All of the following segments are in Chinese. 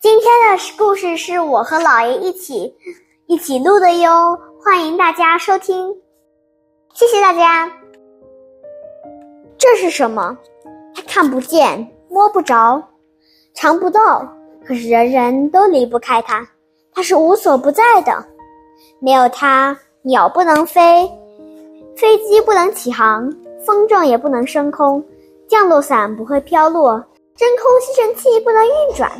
今天的故事是我和姥爷一起一起录的哟，欢迎大家收听，谢谢大家。这是什么？它看不见，摸不着，尝不到，可是人人都离不开它。它是无所不在的，没有它，鸟不能飞，飞机不能起航，风筝也不能升空，降落伞不会飘落，真空吸尘器不能运转。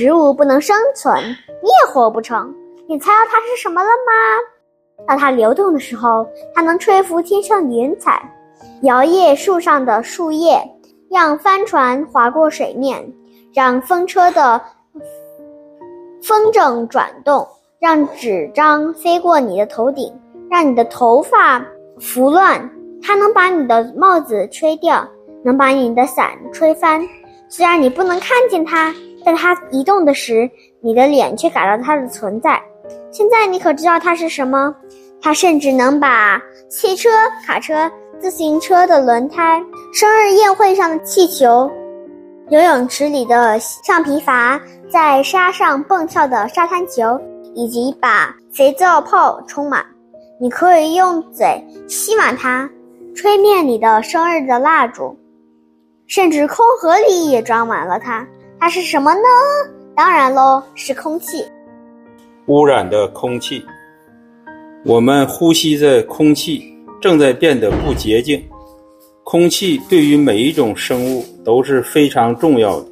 植物不能生存，你也活不成。你猜到它是什么了吗？当它流动的时候，它能吹拂天上的云彩，摇曳树上的树叶，让帆船划过水面，让风车的风筝转动，让纸张飞过你的头顶，让你的头发拂乱。它能把你的帽子吹掉，能把你的伞吹翻。虽然你不能看见它。在它移动的时，你的脸却感到它的存在。现在你可知道它是什么？它甚至能把汽车、卡车、自行车的轮胎、生日宴会上的气球、游泳池里的橡皮筏、在沙上蹦跳的沙滩球，以及把肥皂泡充满。你可以用嘴吸满它，吹灭你的生日的蜡烛，甚至空盒里也装满了它。它是什么呢？当然喽，是空气。污染的空气，我们呼吸的空气正在变得不洁净。空气对于每一种生物都是非常重要的，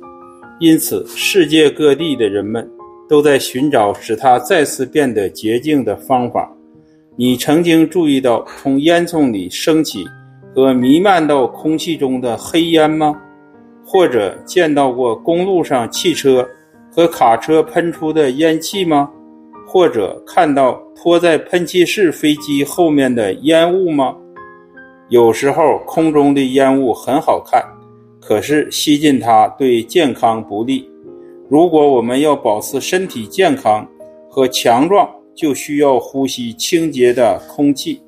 因此世界各地的人们都在寻找使它再次变得洁净的方法。你曾经注意到从烟囱里升起和弥漫到空气中的黑烟吗？或者见到过公路上汽车和卡车喷出的烟气吗？或者看到拖在喷气式飞机后面的烟雾吗？有时候空中的烟雾很好看，可是吸进它对健康不利。如果我们要保持身体健康和强壮，就需要呼吸清洁的空气。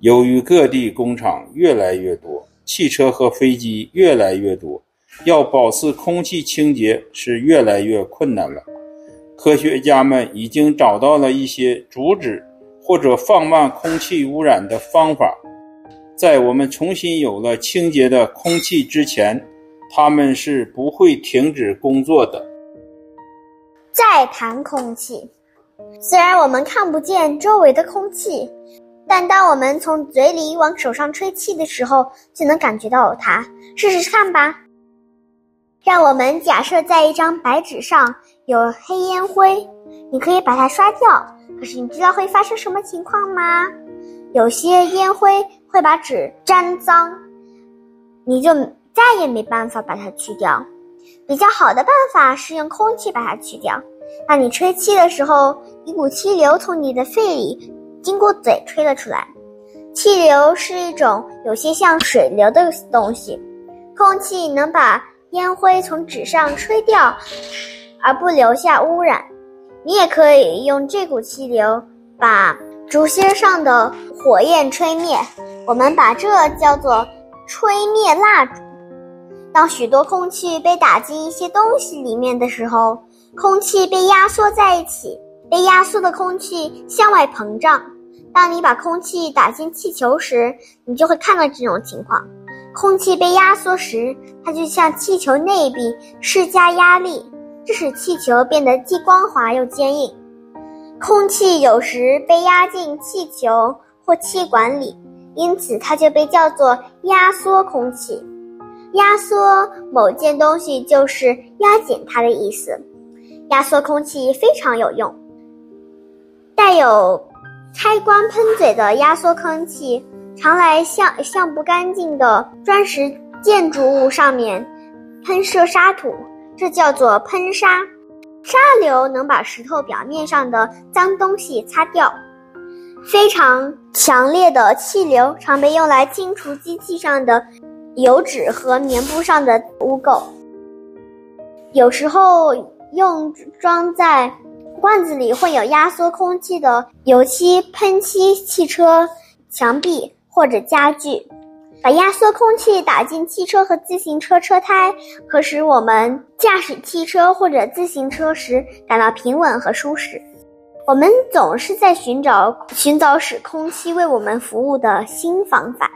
由于各地工厂越来越多。汽车和飞机越来越多，要保持空气清洁是越来越困难了。科学家们已经找到了一些阻止或者放慢空气污染的方法。在我们重新有了清洁的空气之前，他们是不会停止工作的。再谈空气，虽然我们看不见周围的空气。但当我们从嘴里往手上吹气的时候，就能感觉到它。试试看吧。让我们假设在一张白纸上有黑烟灰，你可以把它刷掉。可是你知道会发生什么情况吗？有些烟灰会把纸沾脏，你就再也没办法把它去掉。比较好的办法是用空气把它去掉。当你吹气的时候，一股气流从你的肺里。经过嘴吹了出来，气流是一种有些像水流的东西。空气能把烟灰从纸上吹掉，而不留下污染。你也可以用这股气流把竹芯上的火焰吹灭。我们把这叫做吹灭蜡烛。当许多空气被打进一些东西里面的时候，空气被压缩在一起。被压缩的空气向外膨胀。当你把空气打进气球时，你就会看到这种情况：空气被压缩时，它就向气球内壁施加压力，这使气球变得既光滑又坚硬。空气有时被压进气球或气管里，因此它就被叫做压缩空气。压缩某件东西就是压紧它的意思。压缩空气非常有用。带有开关喷嘴的压缩空气，常来向向不干净的砖石建筑物上面喷射沙土，这叫做喷砂。沙流能把石头表面上的脏东西擦掉。非常强烈的气流常被用来清除机器上的油脂和棉布上的污垢。有时候用装在。罐子里会有压缩空气的油漆喷漆汽车墙壁或者家具。把压缩空气打进汽车和自行车车胎，可使我们驾驶汽车或者自行车时感到平稳和舒适。我们总是在寻找寻找使空气为我们服务的新方法。